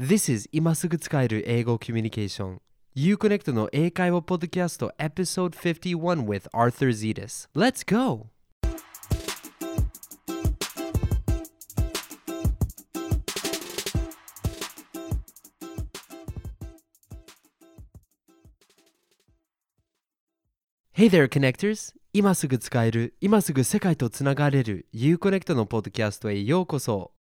This is 今すぐ使える英語コミュニケーション You Connect の英会話ポッドキャスト Episode 51 with Arthur Zetas Let's go! Hey there, connectors! 今すぐ使える、今すぐ世界とつながれる You Connect のポッドキャストへようこそ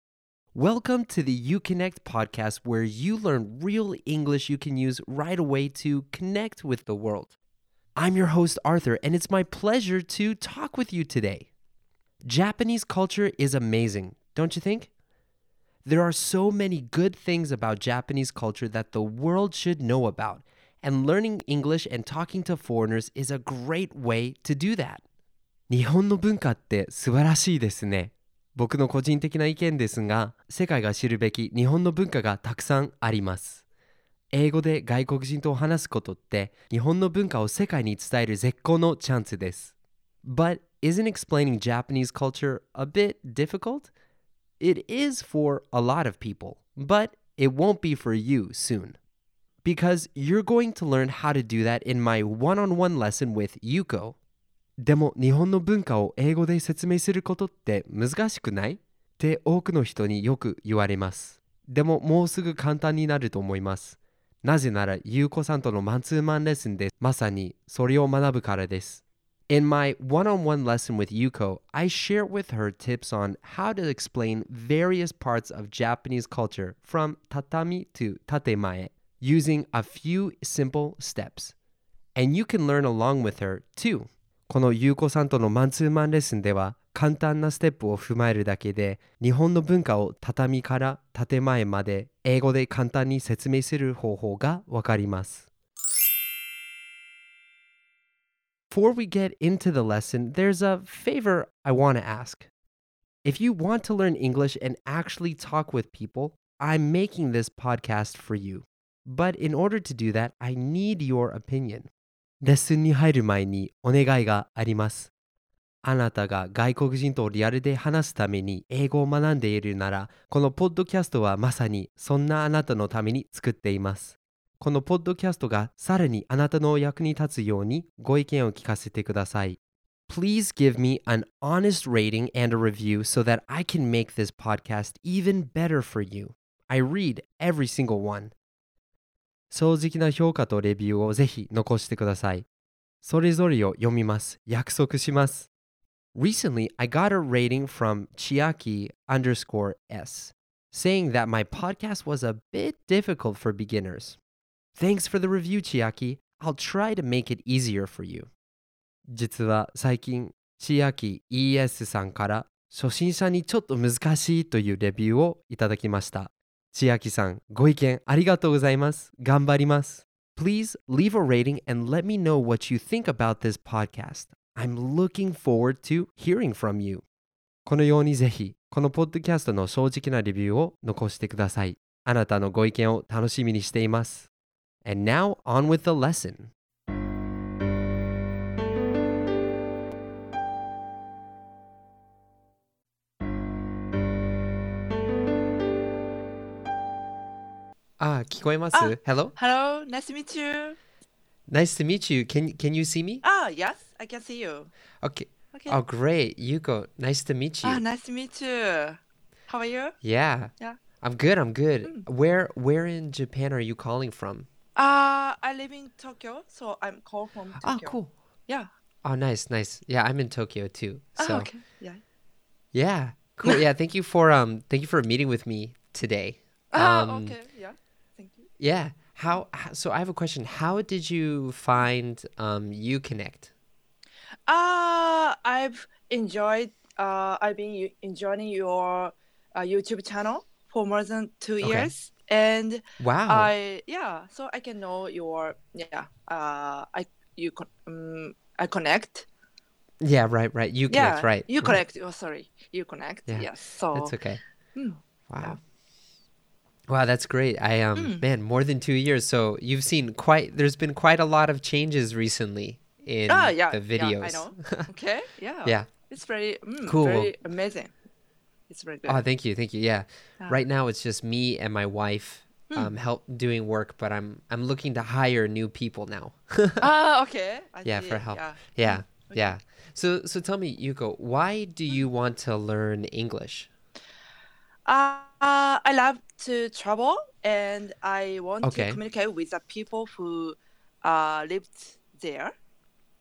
Welcome to the Uconnect podcast where you learn real English you can use right away to connect with the world. I'm your host, Arthur, and it's my pleasure to talk with you today. Japanese culture is amazing, don't you think? There are so many good things about Japanese culture that the world should know about, and learning English and talking to foreigners is a great way to do that. 日本の文化って素晴らしいですね。 僕の個人的な意見ですが、世界が知るべき日本の文化がたくさんあります。英語で外国人と話すことって日本の文化を世界に伝える絶好のチャンスです。But isn't explaining Japanese culture a bit difficult? It is for a lot of people, but it won't be for you soon. Because you're going to learn how to do that in my one on one lesson with Yuko. でも日本の文化を英語で説明することって難しくないって多くの人によく言われます。でももうすぐ簡単になると思います。なぜなら、ゆうこさんとのマンツーマンレッスンでまさにそれを学ぶからです。In my one on one lesson with Yuko, I share with her tips on how to explain various parts of Japanese culture from tatami to tatemae using a few simple steps. And you can learn along with her too. このゆうこさんとのマンツーマンレッスンでは簡単なステップを踏まえるだけで日本の文化を畳から建前まで英語で簡単に説明する方法がわかります。Before we get into the lesson, there's a favor I want to ask. If you want to learn English and actually talk with people, I'm making this podcast for you. But in order to do that, I need your opinion. レッスンに入る前にお願いがあります。あなたが外国人とリアルで話すために英語を学んでいるなら、このポッドキャストはまさにそんなあなたのために作っています。このポッドキャストがさらにあなたの役に立つようにご意見を聞かせてください。Please give me an honest rating and a review so that I can make this podcast even better for you. I read every single one. 正直な評価とレビューをぜひ残してください。それぞれを読みます。約束します。Recently, I got a rating from Chiaki underscore S saying that my podcast was a bit difficult for beginners. Thanks for the review, Chiaki. I'll try to make it easier for you. 実は最近、千秋 ES さんから初心者にちょっと難しいというレビューをいただきました。千秋さん、ご意見ありがとうございます。頑張ります。Please leave a rating and let me know what you think about this podcast. I'm looking forward to hearing from you. このようにぜひ、このポッドキャストの正直なレビューを残してください。あなたのご意見を楽しみにしています。And now on with the lesson. Ah, 聞こえますあ Hello? Hello, nice to meet you. Nice to meet you. Can can you see me? Ah, yes, I can see you. Okay. Okay. Oh, great. Yuko, nice to meet you. Ah, nice to meet you. How are you? yeah. Yeah. I'm good. I'm good. Where where in Japan are you calling from? Uh, I live in Tokyo, so I'm called from Ah, Tokyo. cool. Yeah. Oh, nice, nice. Yeah, I'm in Tokyo too. So, Ah, okay. Yeah. yeah. Cool. yeah, thank you for um thank you for meeting with me today. Ah, Um, okay. Yeah. You. Yeah. How, how so I have a question. How did you find um connect? Uh, I've enjoyed. Uh, I've been enjoying your uh, YouTube channel for more than two Okay. years, and Wow. I yeah, so I can know your yeah. Uh, I you um, I connect. yeah, right, right. Uconnect, yeah, right. You right. connect. Oh, sorry, you connect. Yeah, Yes. So That's okay. Mm, Wow. Wow, that's great. I um Mm. man, more than 2 years. So you've seen quite there's been quite a lot of changes recently in ah yeah, the videos. yeah, I know. Okay, yeah, yeah. It's very mm, Cool. very amazing. It's very good. Oh, thank you. Thank you. Yeah. Ah. Right now it's just me and my wife um, help doing work, but I'm I'm looking to hire new people now. ah, okay. I Yeah, see. for help. Yeah. yeah, okay. yeah. So so tell me, Yuko, why do you want to learn English? Uh, I love to travel and I want Okay. to communicate with the people who uh, lived there.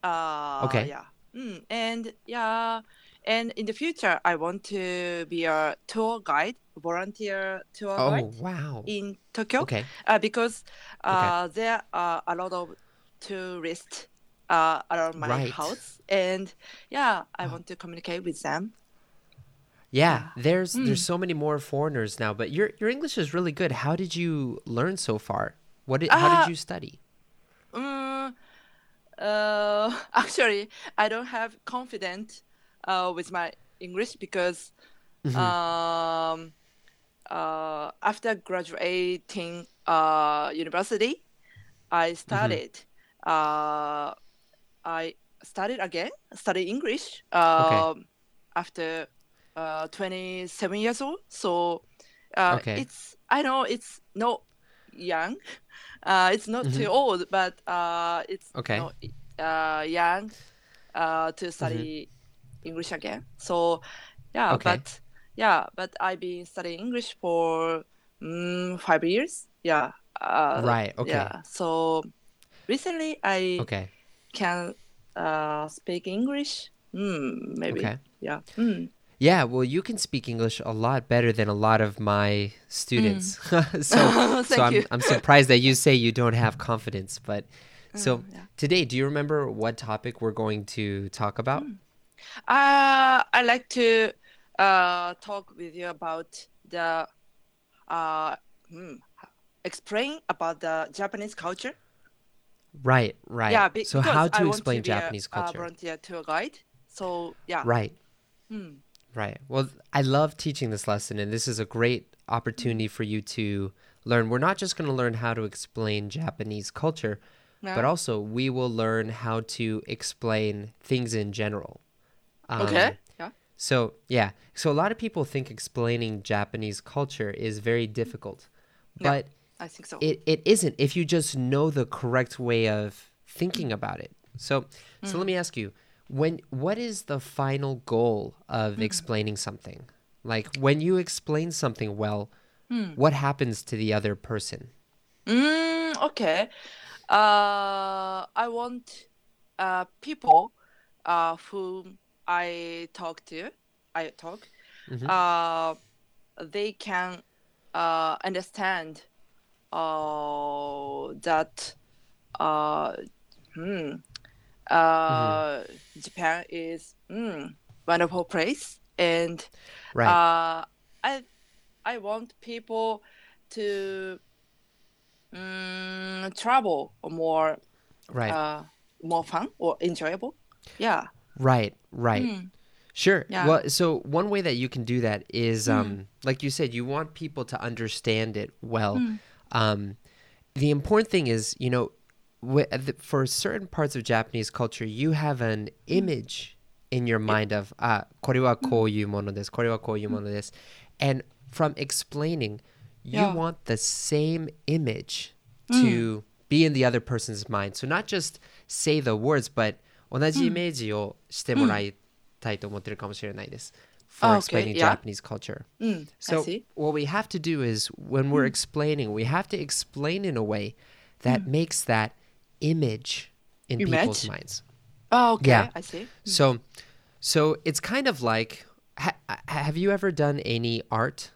Uh, Okay. Yeah. Mm, and yeah, and in the future, I want to be a tour guide, volunteer tour Oh guide wow. in Tokyo Okay. uh, because uh, there are a lot of tourists uh, around my Right. house, and yeah, I Oh. want to communicate with them. Yeah, there's Mm. there's so many more foreigners now, but your your English is really good. How did you learn so far? What did, how Uh, did you study? Mm, uh, actually, I don't have confidence uh, with my English because Mhm. um, uh, after graduating uh, university, I studied. Uh, I studied again, studied English um, after uh, 27 years old. So uh, Okay. it's I know it's not young, uh, it's not too old, but uh, it's Mm-hmm. Okay. not uh, young uh, to study English again. So yeah, Okay. but yeah, but I've been studying English for mm, five years. Yeah. Uh, Right, okay. Yeah. So recently I Okay. can uh, speak English. Mm, maybe. Okay. Yeah. Mm. Yeah, well, you can speak English a lot better than a lot of my students. so, so I'm. I'm surprised that you say you don't have confidence. But so Mm, yeah. today, do you remember what topic we're going to talk about? Uh, I like to uh, talk with you about the uh, hmm, explain about the Japanese culture. Right, right. Yeah, be- so how I to want explain a, Japanese uh, culture? volunteer tour guide. So yeah. Right. Hmm. Right. Well, I love teaching this lesson, and this is a great opportunity for you to learn. We're not just going to learn how to explain Japanese culture, but also we will learn how to explain things in general. Um, okay. Yeah. So, yeah. So, a lot of people think explaining Japanese culture is very difficult, Yeah. but I think so. it, it isn't if you just know the correct way of thinking about it. So, so let me ask you, when what is the final goal of explaining something? Like when you explain something well, what happens to the other person? Mm, okay. Uh, I want uh, people uh, whom I talk to, I talk, Mhm. uh, they can uh, understand uh, that uh, hmm, uh, Japan is mm, wonderful place, and Right. uh, I I want people to mm, travel more right. uh, more fun or enjoyable. Yeah. right. Right. Mm. Sure. Yeah. Well, so one way that you can do that is, um, like you said, you want people to understand it well. Um, the important thing is, you know, for certain parts of Japanese culture, you have an image in your mind of, ah, これはこういうものです。これはこういうものです。And from explaining, you Yeah. want the same image to be in the other person's mind. So not just say the words, but 同じイメージをしてもらいたいと思ってるかもしれないです。For Ah, okay, explaining yeah. Japanese culture. Mm, I So see. what we have to do is when we're explaining, we have to explain in a way that makes that image in people's minds. Oh, okay. Yeah. I see. So so it's kind of like ha- have you ever done any art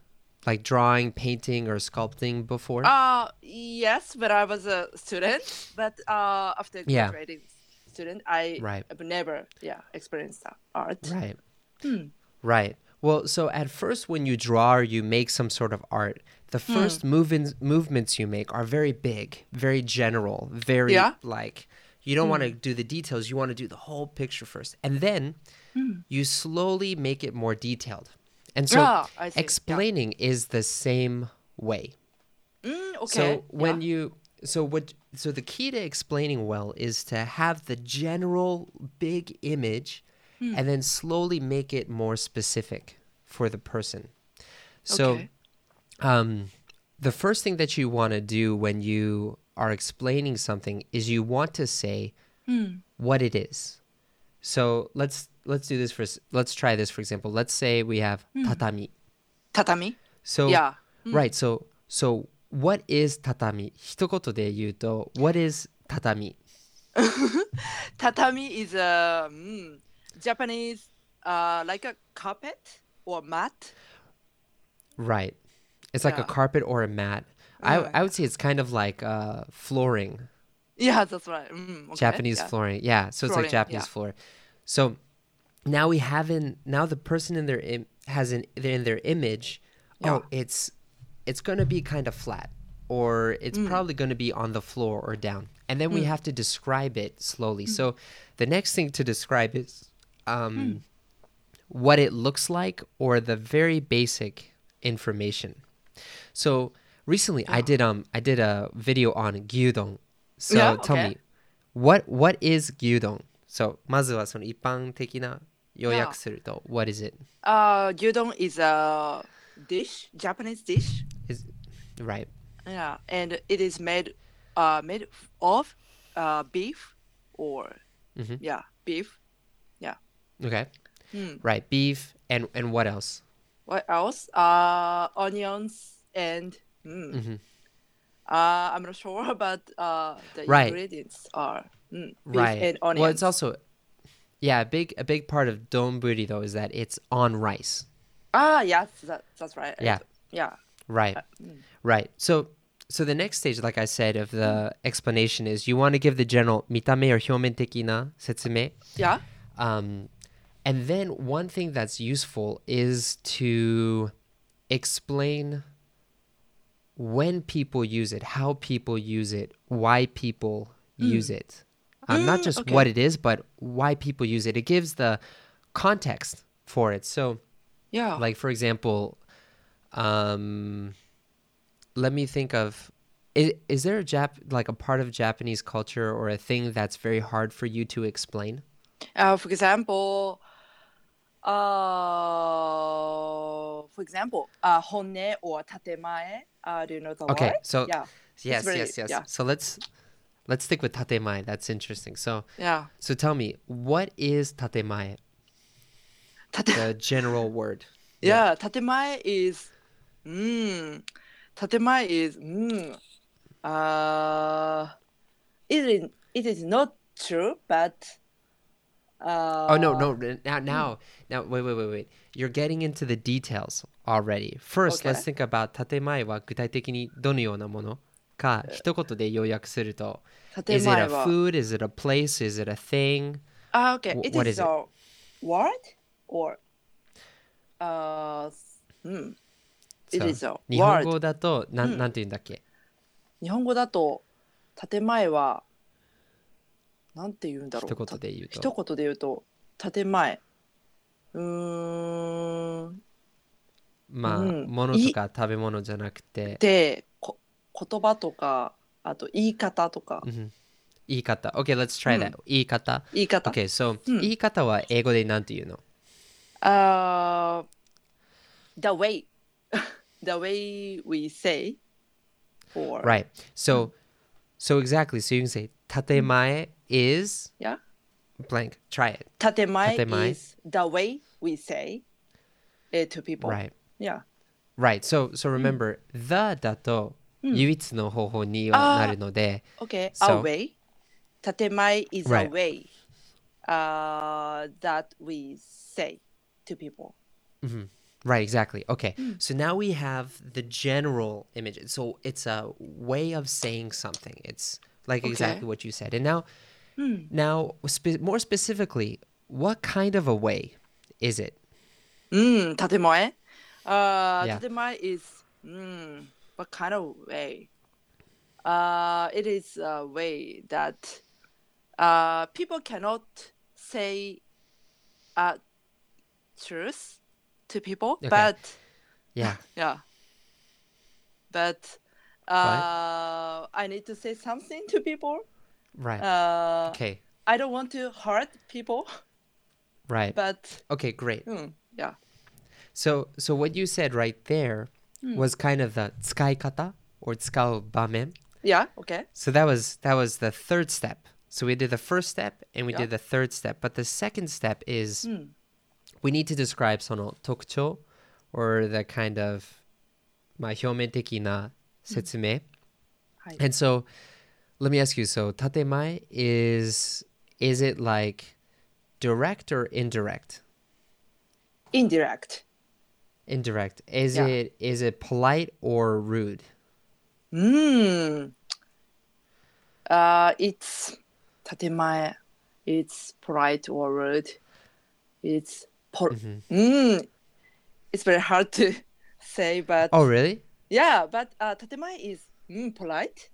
like drawing, painting or sculpting before? Uh yes, but I was a student. But uh, after Yeah. graduating student, I Right. never yeah experienced art. Right. Hmm. Right. Well, so at first, when you draw or you make some sort of art, the Hmm. first movements movements you make are very big, very general, very Yeah. like you don't want to do the details. You want to do the whole picture first, and then Hmm. you slowly make it more detailed. And so, I see. Yeah. explaining is the same way. Mm, okay. So when yeah. you so what so the key to explaining well is to have the general big image Hmm. and then slowly make it more specific for the person. So Okay. um the first thing that you want to do when you are explaining something is you want to say what it is. So let's let's do this for s- let's try this for example. Let's say we have tatami. Tatami. So Yeah. right. So so what is tatami? 一言で言うと what is tatami? Tatami is a mm, Japanese, uh, like a carpet or mat. Right. It's like a carpet or a mat. I Yeah. I would say it's kind of like uh flooring. Yeah, that's right. Mm, okay, Japanese yeah. flooring. Yeah, so it's like Japanese yeah. floor. So now we have in now the person in their Im- has in in their image. Yeah. Oh, it's it's going to be kind of flat or it's Mm. probably going to be on the floor or down. And then we have to describe it slowly. Mm. So the next thing to describe is um Mm. what it looks like or the very basic information. So recently I did um I did a video on gyudon. So Yeah, tell okay. me what what is gyudon? So まずはその一般的な要約すると what is it? Uh, gyudon is a dish, Japanese dish. Is right. Yeah, and it is made, uh, made of, uh, beef or Mhm. yeah, beef. Okay. Hmm. Right. Beef and and what else? What else? Uh, onions and. Mm. Mm-hmm. Uh, I'm not sure, but uh, the right. ingredients are mm, right and onions. Well, it's also yeah, a big a big part of donburi though is that it's on rice. Ah, yes, that, that's right. Yeah, yeah. Right, uh, mm. right. So so the next stage, like I said, of the explanation is you want to give the general mitame or hyomen tekina setsume. Yeah. Um, and then one thing that's useful is to explain when people use it, how people use it, why people use it. Um, not Mm, just okay. what it is, but why people use it. It gives the context for it. So, Yeah. like for example, um, let me think of. Is, is there a Jap like a part of Japanese culture or a thing that's very hard for you to explain? Uh, for example, uh, for example, uh, honne or tatemae. Uh, do you know the Okay, word? so yeah, Yes, very- yes, yes. yeah. So let's let's stick with tatemae. That's interesting. So yeah. so tell me, what is tatemae? Tate- The general word. yeah, tatemae is, mm, tatemae is, mm, uh, it is, it is not true, but, uh, Oh no, no. Now now now wait, wait, wait, wait. You're getting into the details already. First, let's Okay. think about 建前は具体的にどのようなものか一言で要約すると Is it a food? Is it a place? Is it a thing? Ah, okay. Wh- It what is is it? a word or uh, hmm. It is a 日本 word. 語だとなうんんなんて言うんだっけ日本語だと建前はなんて言うんだろう。一言で言うと一言で言うと建前。うーん。まあ、うん物とか食べ物じゃなくてでこ言葉とかあと言い方とかうん言い方。Okay, let's try that. 言い方。言い方。Okay, so、うん言い方は英語でなんて言うの？Uh, the way the way we say or Right. So, so exactly. So you can say 建前 is yeah blank. Try it. Tatemae, tatemae. is the way we say it to people. Right. Yeah. Right. So so mm. remember mm. the ah. だと唯一の方法にはなるので。Uh, okay. So, our way. Tatemae is right. a way uh, that we say to people. Mm-hmm. Right, exactly. Okay. Mm. So now we have the general image. So it's a way of saying something. It's like okay. exactly what you said. And now Hmm. Now, spe- more specifically, what kind of a way is it? Mm, tatemae. Uh, yeah. Tatemae is mm, what kind of way? Uh, it is a way that uh, people cannot say a truth to people, okay. but yeah, yeah, but uh. I need to say something to people. Right. uh, okay. I don't want to hurt people Right. but Okay, great. mm, yeah So so what you said right there was kind of the 使い方 or 使う場面 Yeah. Okay. So that was that was the third step. So we did the first step and we Yeah. did the third step. But the second step is Mm. we need to describe その特徴 or the kind of まあ表面的な説明。はい。 And so let me ask you. So tatemae is is it like direct or indirect? Indirect. Indirect. Is yeah. it is it polite or rude? Hmm. Uh, it's tatemae. It's polite or rude. It's pol. Mm-hmm. Mm, it's very hard to say, but. Oh really? Yeah, but uh, is mm, polite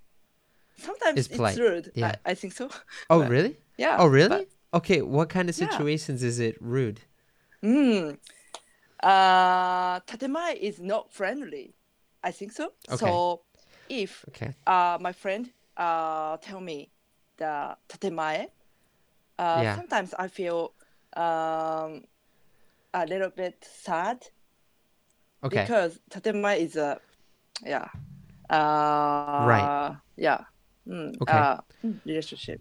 Sometimes it's, polite. it's rude. Yeah. I, I think so. Oh but, really? Yeah. Oh really? But, okay. What kind of situations yeah. is it rude? Hmm. Uh, tatemae is not friendly. I think so. Okay. So if okay. uh, my friend uh, tell me the tatemae, uh, yeah. sometimes I feel um, a little bit sad. Okay. Because tatemae is a, yeah. Uh, right. Yeah mm, Okay. uh, mm, relationship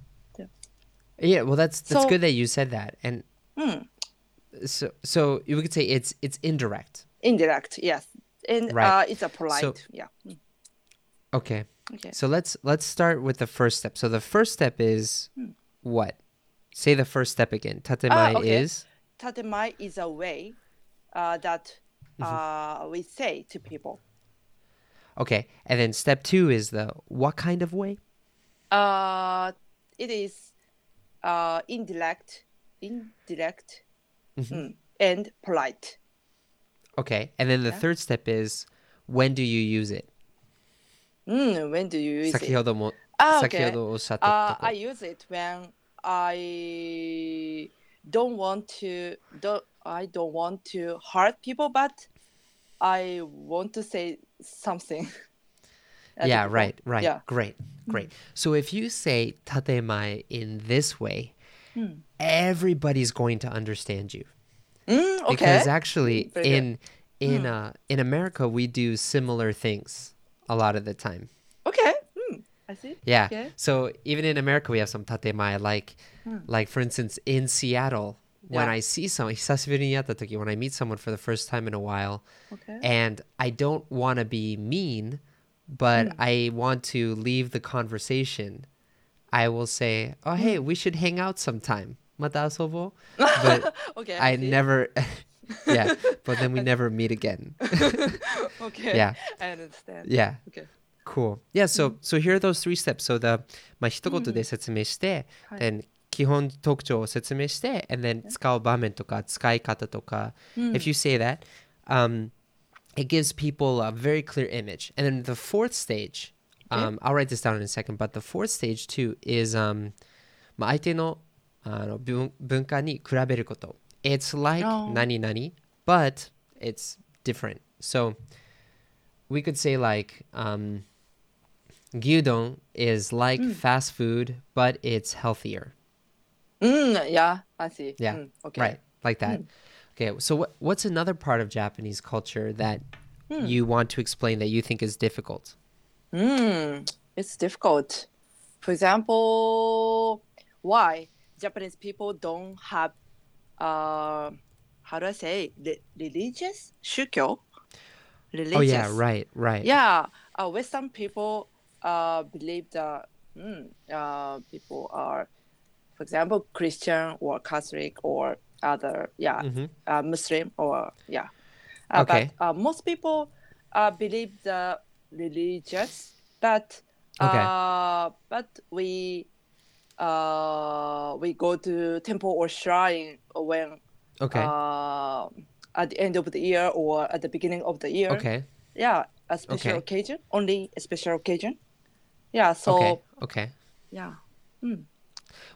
Yeah, well that's that's So- good that you said that. And mm, so so you could say it's it's indirect. indirect yes and Right. uh, it's a polite yeah Mm, Okay. okay So let's let's start with the first step. So the first step is Hmm. what? Say the first step again. Tatemae Ah, okay. is 建前 is a way uh, that Mm-hmm. uh, we say to people okay, and then step two is the what kind of way? uh, it is uh, indirect, indirect, Mm-hmm. mm, and polite. Okay, and then the Yeah. third step is when do you use it? Mm, when do you use 先 it? ほども Ah, 先 okay. ほどおっしゃった Uh, とこ I use it when I don't want to. Don't, I don't want to hurt people, but I want to say something. yeah, right, right. Yeah. Great, mm. great. Mm. So if you say tatemae in this way, mm. everybody's going to understand you. Mm, okay. Because actually, mm, Very in good. in hmm. uh, in America, we do similar things a lot of the time. Okay. Hmm. I see. Yeah. Okay. So even in America, we have some tatemae. Like, hmm. like for instance, in Seattle, when yeah. I see someone, when I meet someone for the first time in a while, okay. and I don't want to be mean, but Hmm. I want to leave the conversation, I will say, "Oh, hey, Hmm. we should hang out sometime." また遊ぼう But okay. I see. never, yeah, but then we never meet again. Okay. Yeah. I understand. Yeah, Okay. cool. Yeah, so so here are those three steps. So the まあ一言で説明して、はい then 基本特徴を説明して、and then 使う場面とか使い方とか、if you say that, um, it gives people a very clear image. And then the fourth stage, um, I'll write this down in a second, but the fourth stage too is um, まあ相手のあの文文化に比べること。It's like Oh. 何々 but it's different. So we could say like um, gyudon is like fast food, but it's healthier. Mm, yeah, I see. Yeah, Mm, okay. Right, like that. Okay, so what what's another part of Japanese culture that you want to explain that you think is difficult? Mm, it's difficult. For example, why Japanese people don't have, uh, how do I say, Re- religious shukyo? Religious. Oh yeah, right, right. Yeah, uh, Western people uh, believe that mm, uh, people are, for example, Christian or Catholic or other, yeah, Mhm. uh, Muslim or yeah. Uh, Okay. But uh, most people uh, believe the religious, but Okay. uh, but we uh, we go to temple or shrine when Okay. uh, at the end of the year or at the beginning of the year. okay. Yeah, a special Okay. occasion, only a special occasion. Yeah, so okay. Okay. yeah.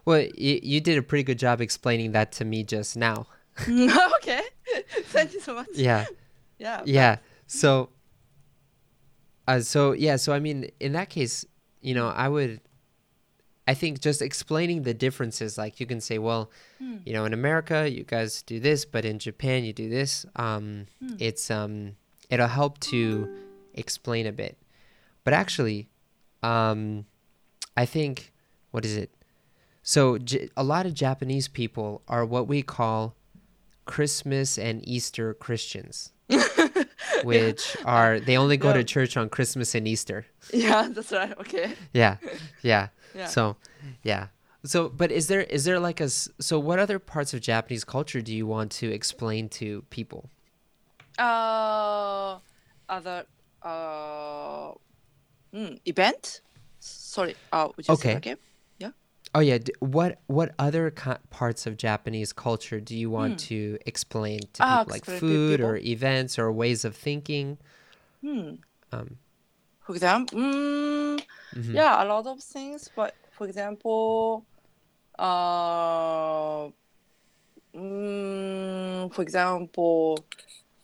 Well, you, you did a pretty good job explaining that to me just now. okay. Thank you so much. Yeah. Yeah. yeah so uh so yeah so i mean in that case you know i would i think just explaining the differences like you can say well you know in america you guys do this but in japan you do this um it's um it'll help to explain a bit. But actually, um, I think what is it? So J- a lot of Japanese people are what we call Christmas and Easter Christians, which are they only go Yeah. to church on Christmas and Easter. Yeah, that's right. Okay. Yeah, yeah. Yeah. So, yeah. So, but is there is there like a so what other parts of Japanese culture do you want to explain to people? Uh, other uh, mm, event. Sorry. Uh, would you say Okay. Oh yeah, what what other parts of Japanese culture do you want to explain to Ah, people like explain to food or events or ways of thinking? Hmm. Um, For example, mm, mhm. yeah, a lot of things. But for example, uh, mm, for example,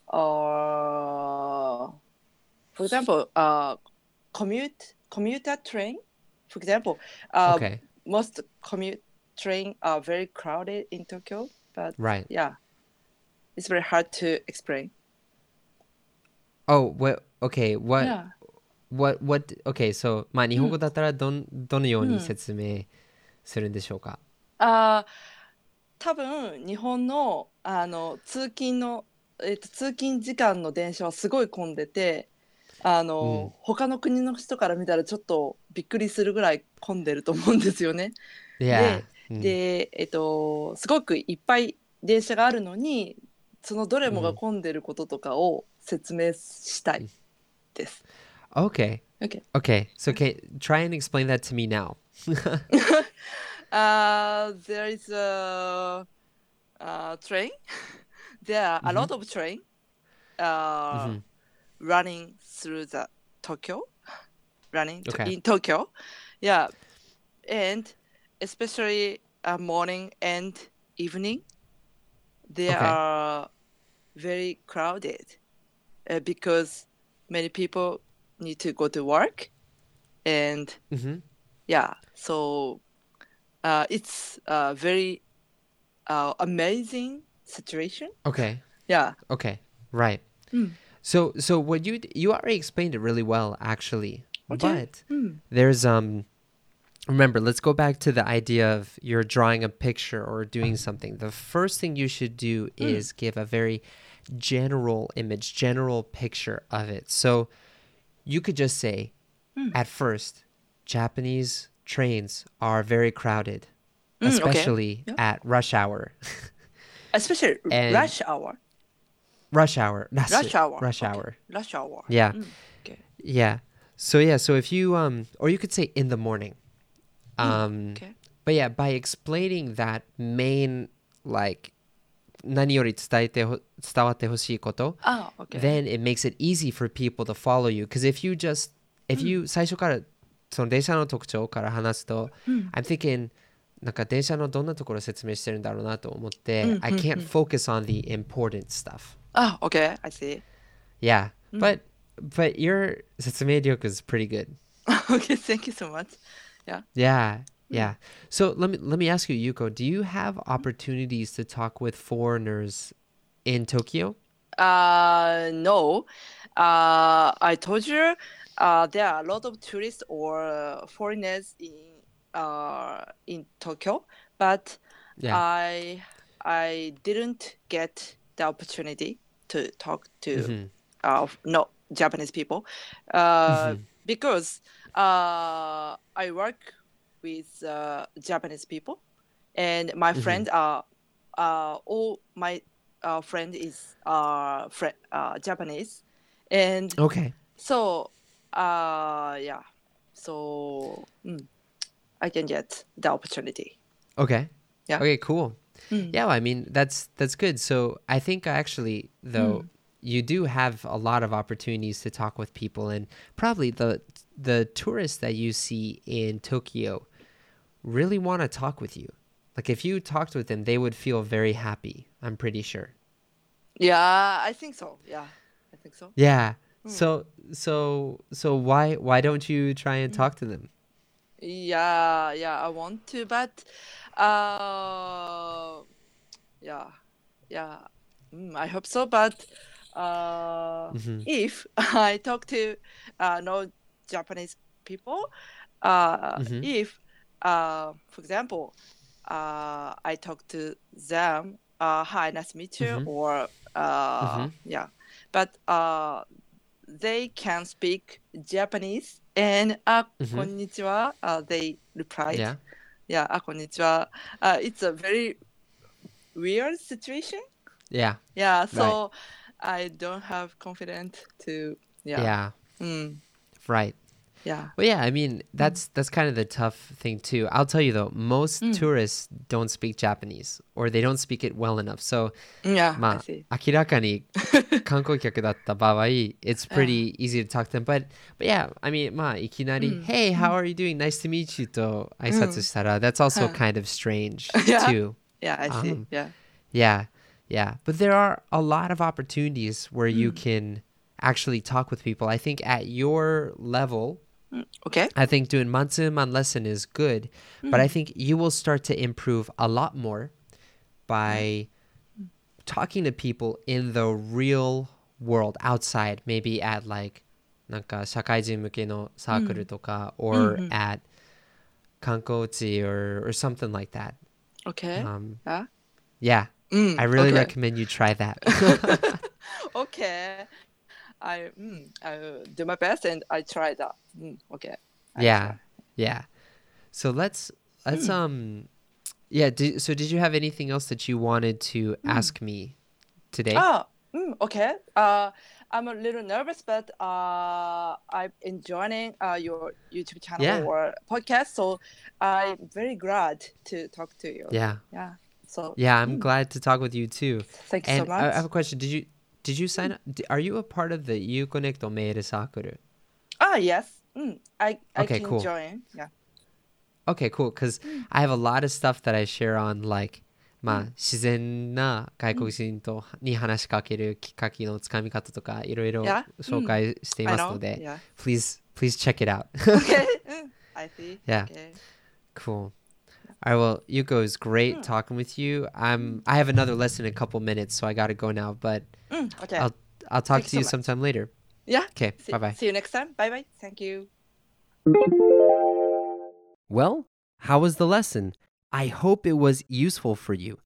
uh, for example, uh, commute commuter train. For example, uh, Okay, most commute train are very crowded in Tokyo, but right. yeah, it's very hard to explain. Oh, what? Okay, what? Yeah. What? What? Okay, so まあ日本語だったらどんどのように説明するんでしょうか。あー多分日本のあの通勤の、えっと通勤時間の電車はすごい混んでてあの、他の国の人から見たらちょっとびっくりするぐらい混んでると思うんですよね。Yeah. うんで、えっと、すごくいっぱい電車があるのにそのどれもが混んでることとかを説明したいです。Okay. Okay. Okay. So okay, try and explain that to me now. Uh, there is a, uh train. there are a lot of train uh, Mhm. Running through the Tokyo, running to, Okay. in Tokyo. Yeah, and especially uh, morning and evening, they Okay. are very crowded uh, because many people need to go to work, and Mhm. yeah so uh, it's a very uh, amazing situation Okay. yeah Okay. Right. Mm. So so what you you already explained it really well actually. Okay. But Mm. there's um remember, let's go back to the idea of you're drawing a picture or doing something. The first thing you should do is give a very general image, general picture of it. So you could just say Mm. at first Japanese trains are very crowded, Mm, okay. especially Yeah. at rush hour. especially And- rush hour rush hour. That's rush it, hour Rush okay. hour. rush hour Yeah. Mm, okay Yeah. So yeah, so if you um or you could say in the morning. Um okay but yeah, by explaining that main like 何より伝えてほ伝わってほしいこと、 ah okay then it makes it easy for people to follow you. Because if you just if you 最初からその電車の特徴から話すと、うん I'm thinking なんか電車のどんなところを説明してるんだろうなと思って、うん I can't focus on the important stuff. Oh, okay, I see. Yeah, mm. but but your Setsume Ryoku is pretty good. okay, thank you so much. Yeah. Yeah. Mm-hmm. Yeah. So let me let me ask you, Yuko, do you have opportunities to talk with foreigners in Tokyo? Uh no. Uh I told you uh there are a lot of tourists or foreigners in uh in Tokyo, but yeah. I I didn't get the opportunity to talk to Mhm. uh, no Japanese people uh, because uh, I work with uh, Japanese people and my friend are uh, all my uh, friend is uh, uh, Japanese and Okay. so uh, yeah so mm, I can get the opportunity Okay. Yeah. Okay. Cool. Mm. Yeah. I mean, that's that's good. So I think actually, though, mm. you do have a lot of opportunities to talk with people, and probably the the tourists that you see in Tokyo really want to talk with you. Like if you talked with them, they would feel very happy. I'm pretty sure. yeah I think so yeah I think so Yeah. Mm. So so so why why don't you try and mm. talk to them? Yeah, yeah, I want to, but uh, yeah, yeah. Mm, I hope so. But uh, mm-hmm. if I talk to uh, no Japanese people, uh, mm-hmm. if, uh, for example, uh, I talk to them, uh, hi, nice to meet you, mm-hmm. or uh, mm-hmm. yeah, but uh, they can speak Japanese and uh, mm-hmm. konnichiwa. Uh, they reply. Yeah yeah, ah, konnichiwa. Uh, it's a very weird situation. Yeah. Yeah. So right. I don't have confidence to. Yeah. Yeah. Mm. Right yeah. Well, yeah. I mean, that's that's kind of the tough thing too. I'll tell you though, most Mm. tourists don't speak Japanese or they don't speak it well enough. So, Yeah, I まあ see. 明らかに観光客だった場合 it's pretty easy to talk to them. But but yeah, I mean, まあいきなり、うん Hey, how are you doing? Nice to meet you と挨拶したら、that's also うん kind of strange Yeah. too. Yeah, I see. Um, yeah. Yeah, yeah. But there are a lot of opportunities where you can actually talk with people. I think at your level, Okay. I think doing Mansuman lesson is good, but I think you will start to improve a lot more by talking to people in the real world outside, maybe at like なんか社会人向けのサークルとか、or at 観光地 or, or something like that. Okay. Um, yeah. yeah, Mm, I really okay. recommend you try that. Okay. I mm, I do my best and I try that. Mm, okay. I yeah, try. yeah. So let's let's um, yeah. So did you have anything else that you wanted to ask me today? Oh, mm, okay. Uh, I'm a little nervous, but uh, I'm enjoying uh, your YouTube channel Yeah. or podcast. So I'm very glad to talk to you. Yeah, Yeah. So yeah. I'm glad to talk with you too. thank you so much. I have a question. Did you did you sign up? d- Are you a part of the Uconnect Omeire Sakura? Ah, yes. Mm, I, I Okay, can cool. join. Yeah. Okay, cool. Because I have a lot of stuff that I share on like まあ、自然な外国人とに話しかけるきっかけのつかみ方とかいろいろ Yeah. 紹介してい I ます know. ので、 Yeah. please please check it out. Okay. Mm, I see. Yeah. Okay. Cool. All right, well, Yuko, it's great talking with you. I'm I have another lesson in a couple minutes, so I gotta go now. But Mm, okay. I'll I'll talk Thanks to you so much. sometime later. yeah. Okay, See, bye bye. see you next time. Bye bye. Thank you. Well, how was the lesson? I hope it was useful for you.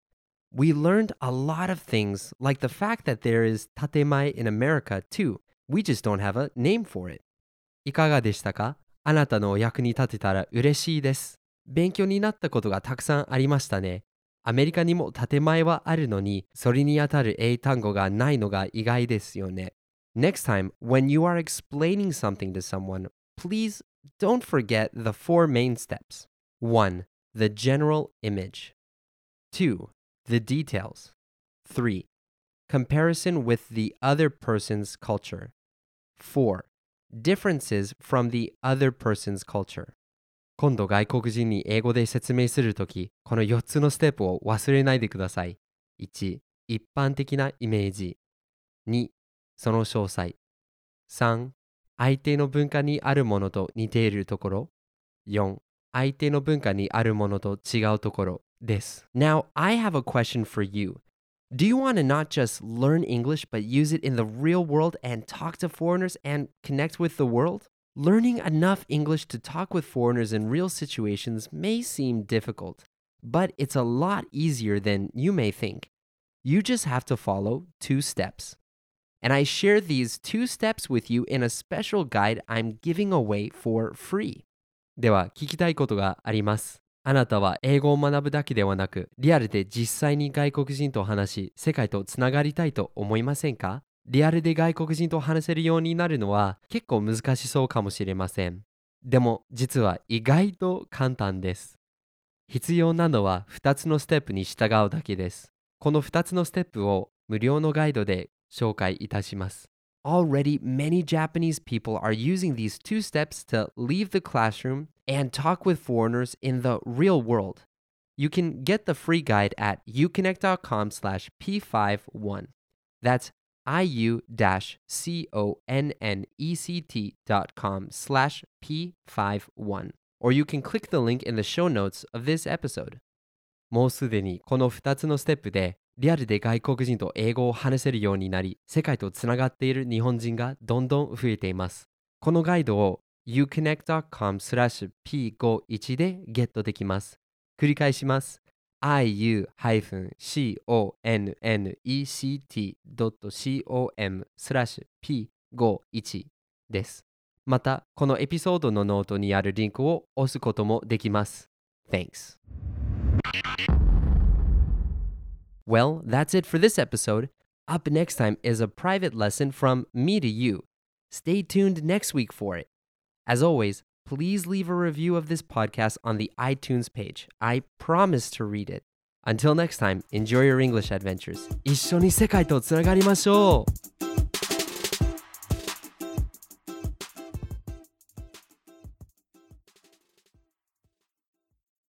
We learned a lot of things, like the fact that there is tatemae in America too. We just don't have a name for it. いかがでしたかあなたのお役に立てたら嬉しいです。 勉強になったことがたくさんありましたね。アメリカにも建前はあるのに、それにあたる英単語がないのが意外ですよね。Next time, when you are explaining something to someone, please don't forget the four main steps. 1. The general image. 2. The details. 3. Comparison with the other person's culture. 4. Differences from the other person's culture. 今度外国人に英語で説明するとき、この4つのステップを忘れないでください。1、一般的なイメージ。2、その詳細。3、相手の文化にあるものと似ているところ。4、相手の文化にあるものと違うところです。Now, I have a question for you. Do you want to not just learn English, but use it in the real world and talk to foreigners and connect with the world? Learning enough English to talk with foreigners in real situations may seem difficult, but it's a lot easier than you may think. You just have to follow two steps. And I share these two steps with you in a special guide I'm giving away for free. では聞きたいことがあります。あなたは英語を学ぶだけではなく、リアルで実際に外国人と話し、世界とつながりたいと思いませんか リアルで外国人と話せるようになるのは結構難しそうかもしれません。でも実は意外と簡単です。必要なのは2つのステップに従うだけです。この2つのステップを無料のガイドで紹介いたします。Already, many Japanese people are using these two steps to leave the classroom and talk with foreigners in the real world. You can get the free guide at uconnect.com slash p51. That's iu-connect.com slash p51. Or you can click the link in the show notes of this episode. もうすでにこの2つのステップでリアルで外国人と英語を話せるようになり、世界とつながっている日本人がどんどん増えています。このガイドを uconnect.com slash p51 でゲットできます。繰り返します。iu-connect.com p51 です。また、このエピソードのノートにあるリンクを押すこともできます。Thanks. Well, that's it for this episode. Up next time is a private lesson from me to you. Stay tuned next week for it. As always, please leave a review of this podcast on the iTunes page. I promise to read it. Until next time, enjoy your English adventures. 一緒に世界とつながりましょう